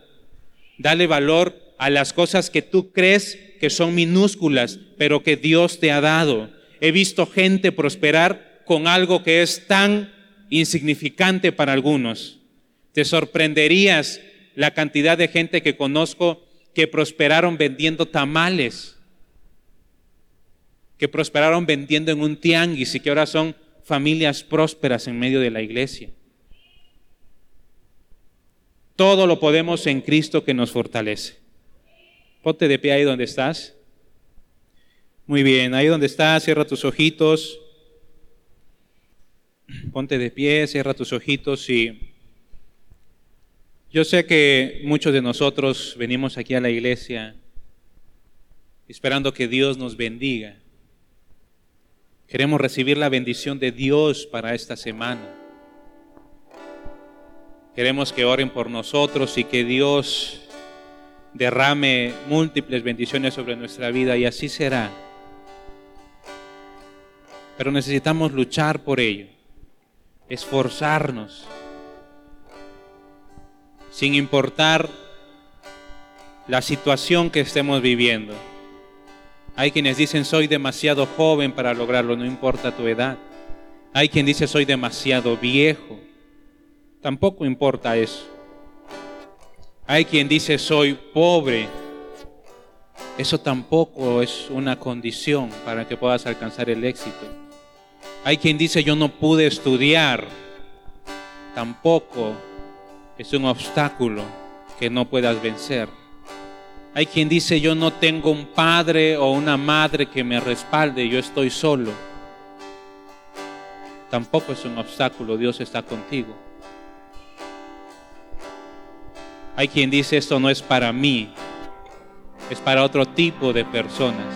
Dale valor a las cosas que tú crees que son minúsculas, pero que Dios te ha dado. He visto gente prosperar con algo que es tan insignificante para algunos. Te sorprenderías la cantidad de gente que conozco que prosperaron vendiendo tamales, que prosperaron vendiendo en un tianguis y que ahora son familias prósperas en medio de la iglesia. Todo lo podemos en Cristo que nos fortalece. Ponte de pie ahí donde estás. Muy bien, ahí donde estás, cierra tus ojitos. Ponte de pie, cierra tus ojitos y yo sé que muchos de nosotros venimos aquí a la iglesia esperando que Dios nos bendiga. Queremos recibir la bendición de Dios para esta semana. Queremos que oren por nosotros y que Dios derrame múltiples bendiciones sobre nuestra vida y así será. Pero necesitamos luchar por ello esforzarnos, sin importar la situación que estemos viviendo. Hay quienes dicen soy demasiado joven para lograrlo, no importa tu edad. Hay quien dice soy demasiado viejo, tampoco importa eso. Hay quien dice soy pobre, eso tampoco es una condición para que puedas alcanzar el éxito. Hay quien dice yo no pude estudiar. Tampoco es un obstáculo que no puedas vencer. Hay quien dice yo no tengo un padre o una madre que me respalde, yo estoy solo. Tampoco es un obstáculo, Dios está contigo. Hay quien dice esto no es para mí, es para otro tipo de personas.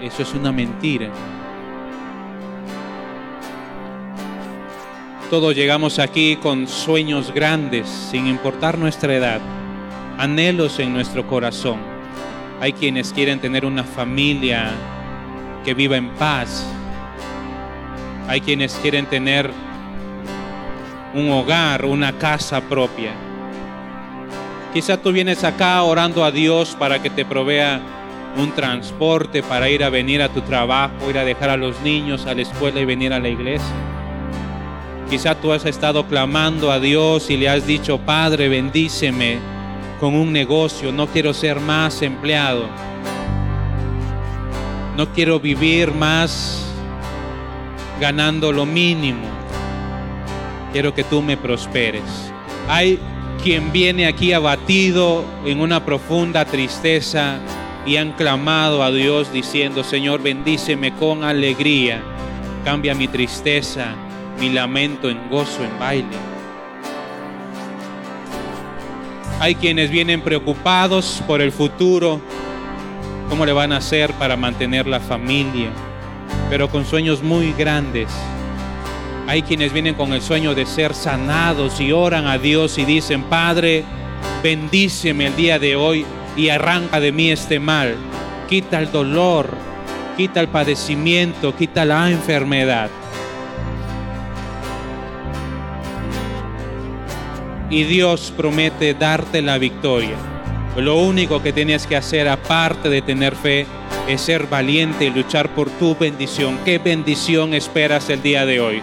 Eso es una mentira. Todos llegamos aquí con sueños grandes, sin importar nuestra edad, anhelos en nuestro corazón. Hay quienes quieren tener una familia que viva en paz. Hay quienes quieren tener un hogar, una casa propia. Quizá tú vienes acá orando a Dios para que te provea un transporte para ir a venir a tu trabajo, ir a dejar a los niños a la escuela y venir a la iglesia. Quizá tú has estado clamando a Dios y le has dicho, Padre, bendíceme con un negocio, no quiero ser más empleado. No quiero vivir más ganando lo mínimo. Quiero que tú me prosperes. Hay quien viene aquí abatido en una profunda tristeza y han clamado a Dios diciendo, Señor, bendíceme con alegría, cambia mi tristeza mi lamento en gozo, en baile. Hay quienes vienen preocupados por el futuro, cómo le van a hacer para mantener la familia, pero con sueños muy grandes. Hay quienes vienen con el sueño de ser sanados y oran a Dios y dicen, Padre, bendíceme el día de hoy y arranca de mí este mal. Quita el dolor, quita el padecimiento, quita la enfermedad. Y Dios promete darte la victoria. Lo único que tienes que hacer aparte de tener fe es ser valiente y luchar por tu bendición. ¿Qué bendición esperas el día de hoy?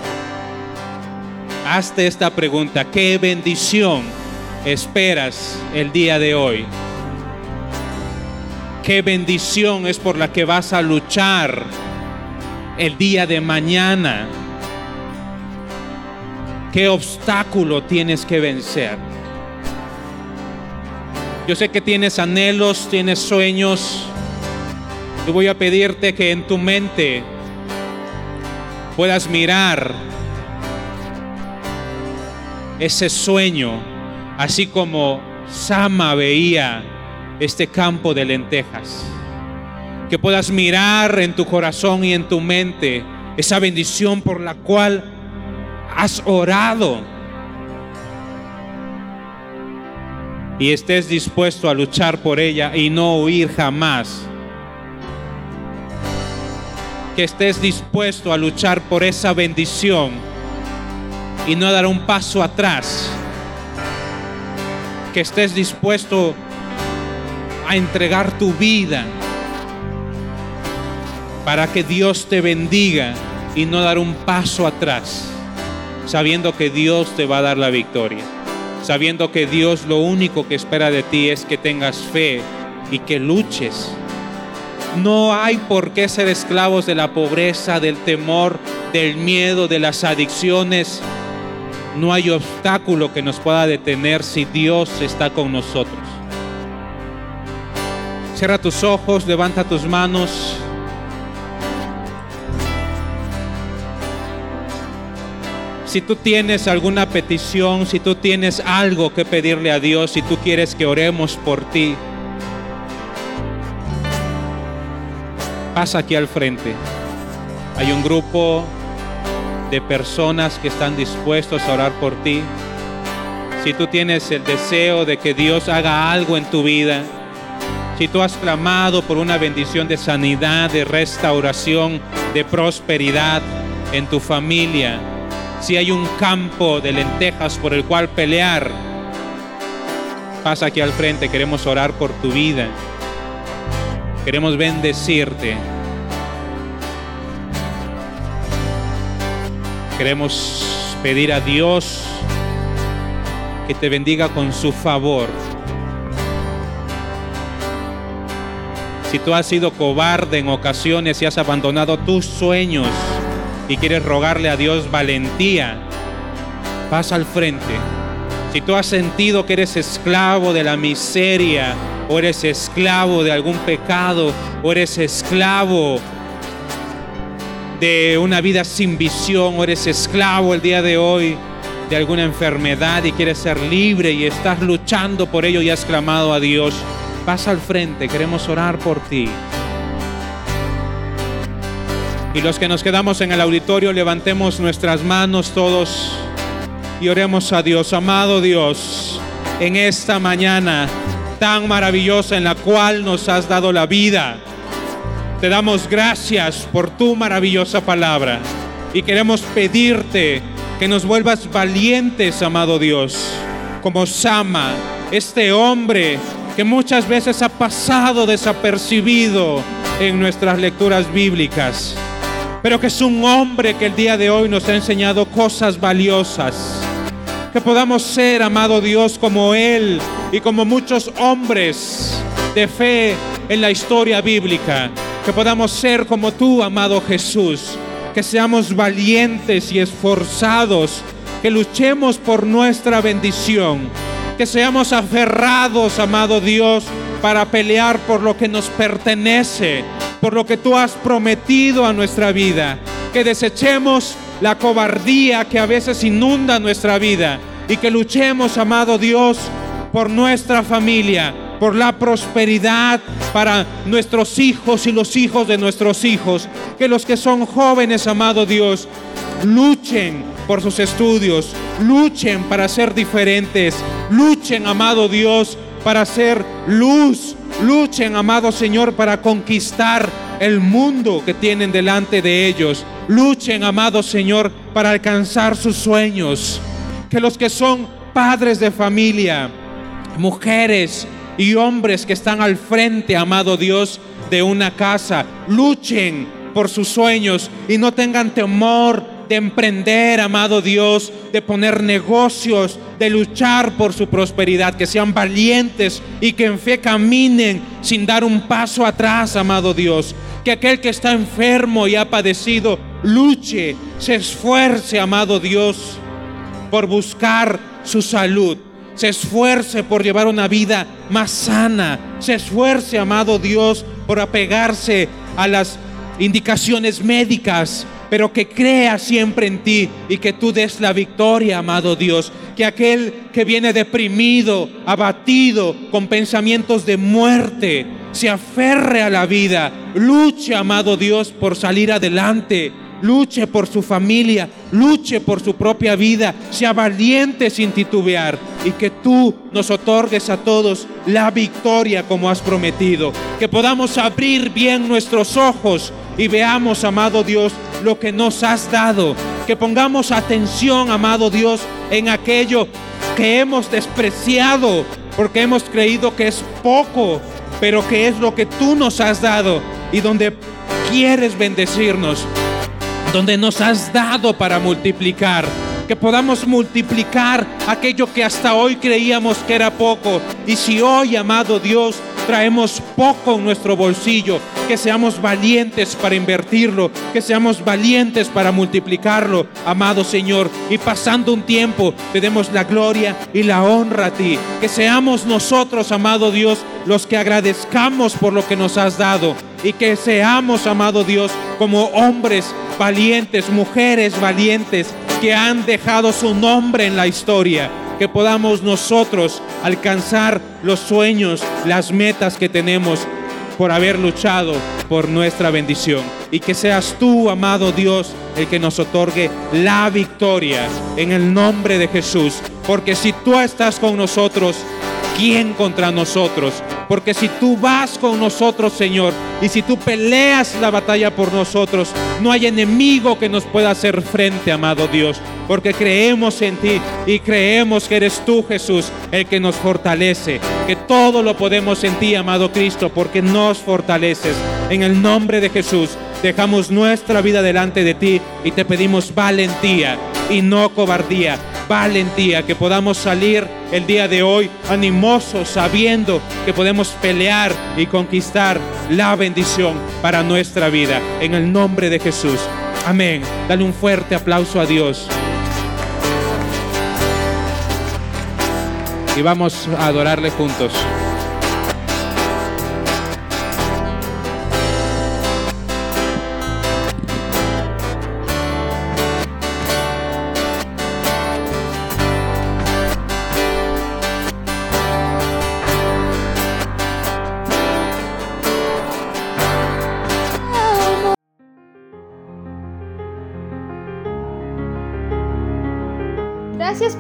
Hazte esta pregunta. ¿Qué bendición esperas el día de hoy? ¿Qué bendición es por la que vas a luchar el día de mañana? ¿Qué obstáculo tienes que vencer? Yo sé que tienes anhelos, tienes sueños. Y voy a pedirte que en tu mente puedas mirar ese sueño, así como Sama veía este campo de lentejas. Que puedas mirar en tu corazón y en tu mente esa bendición por la cual has orado y estés dispuesto a luchar por ella y no huir jamás. Que estés dispuesto a luchar por esa bendición y no dar un paso atrás. Que estés dispuesto a entregar tu vida para que Dios te bendiga y no dar un paso atrás sabiendo que Dios te va a dar la victoria, sabiendo que Dios lo único que espera de ti es que tengas fe y que luches. No hay por qué ser esclavos de la pobreza, del temor, del miedo, de las adicciones. No hay obstáculo que nos pueda detener si Dios está con nosotros. Cierra tus ojos, levanta tus manos. Si tú tienes alguna petición, si tú tienes algo que pedirle a Dios, si tú quieres que oremos por ti, pasa aquí al frente. Hay un grupo de personas que están dispuestos a orar por ti. Si tú tienes el deseo de que Dios haga algo en tu vida, si tú has clamado por una bendición de sanidad, de restauración, de prosperidad en tu familia, si hay un campo de lentejas por el cual pelear, pasa aquí al frente, queremos orar por tu vida. Queremos bendecirte. Queremos pedir a Dios que te bendiga con su favor. Si tú has sido cobarde en ocasiones y has abandonado tus sueños, y quieres rogarle a Dios valentía, pasa al frente. Si tú has sentido que eres esclavo de la miseria, o eres esclavo de algún pecado, o eres esclavo de una vida sin visión, o eres esclavo el día de hoy de alguna enfermedad y quieres ser libre y estás luchando por ello y has clamado a Dios, pasa al frente, queremos orar por ti. Y los que nos quedamos en el auditorio, levantemos nuestras manos todos y oremos a Dios, amado Dios, en esta mañana tan maravillosa en la cual nos has dado la vida. Te damos gracias por tu maravillosa palabra y queremos pedirte que nos vuelvas valientes, amado Dios, como Sama, este hombre que muchas veces ha pasado desapercibido en nuestras lecturas bíblicas pero que es un hombre que el día de hoy nos ha enseñado cosas valiosas. Que podamos ser, amado Dios, como Él y como muchos hombres de fe en la historia bíblica. Que podamos ser como tú, amado Jesús. Que seamos valientes y esforzados. Que luchemos por nuestra bendición. Que seamos aferrados, amado Dios, para pelear por lo que nos pertenece por lo que tú has prometido a nuestra vida. Que desechemos la cobardía que a veces inunda nuestra vida y que luchemos, amado Dios, por nuestra familia, por la prosperidad para nuestros hijos y los hijos de nuestros hijos. Que los que son jóvenes, amado Dios, luchen por sus estudios, luchen para ser diferentes, luchen, amado Dios, para ser luz Luchen, amado Señor, para conquistar el mundo que tienen delante de ellos. Luchen, amado Señor, para alcanzar sus sueños. Que los que son padres de familia, mujeres y hombres que están al frente, amado Dios, de una casa, luchen por sus sueños y no tengan temor de emprender, amado Dios, de poner negocios, de luchar por su prosperidad, que sean valientes y que en fe caminen sin dar un paso atrás, amado Dios. Que aquel que está enfermo y ha padecido, luche, se esfuerce, amado Dios, por buscar su salud. Se esfuerce por llevar una vida más sana. Se esfuerce, amado Dios, por apegarse a las indicaciones médicas pero que crea siempre en ti y que tú des la victoria, amado Dios. Que aquel que viene deprimido, abatido, con pensamientos de muerte, se aferre a la vida, luche, amado Dios, por salir adelante. Luche por su familia, luche por su propia vida, sea valiente sin titubear y que tú nos otorgues a todos la victoria como has prometido. Que podamos abrir bien nuestros ojos y veamos, amado Dios, lo que nos has dado. Que pongamos atención, amado Dios, en aquello que hemos despreciado porque hemos creído que es poco, pero que es lo que tú nos has dado y donde quieres bendecirnos, donde nos has dado para multiplicar que podamos multiplicar aquello que hasta hoy creíamos que era poco. Y si hoy, amado Dios, traemos poco en nuestro bolsillo, que seamos valientes para invertirlo, que seamos valientes para multiplicarlo, amado Señor. Y pasando un tiempo, te demos la gloria y la honra a ti. Que seamos nosotros, amado Dios, los que agradezcamos por lo que nos has dado. Y que seamos, amado Dios, como hombres valientes, mujeres valientes, que han dejado su nombre en la historia, que podamos nosotros alcanzar los sueños, las metas que tenemos por haber luchado por nuestra bendición. Y que seas tú, amado Dios, el que nos otorgue la victoria en el nombre de Jesús. Porque si tú estás con nosotros, ¿quién contra nosotros? Porque si tú vas con nosotros, Señor, y si tú peleas la batalla por nosotros, no hay enemigo que nos pueda hacer frente, amado Dios. Porque creemos en ti y creemos que eres tú, Jesús, el que nos fortalece. Que todo lo podemos en ti, amado Cristo, porque nos fortaleces. En el nombre de Jesús, dejamos nuestra vida delante de ti y te pedimos valentía y no cobardía valentía, que podamos salir el día de hoy animosos, sabiendo que podemos pelear y conquistar la bendición para nuestra vida. En el nombre de Jesús. Amén. Dale un fuerte aplauso a Dios. Y vamos a adorarle juntos.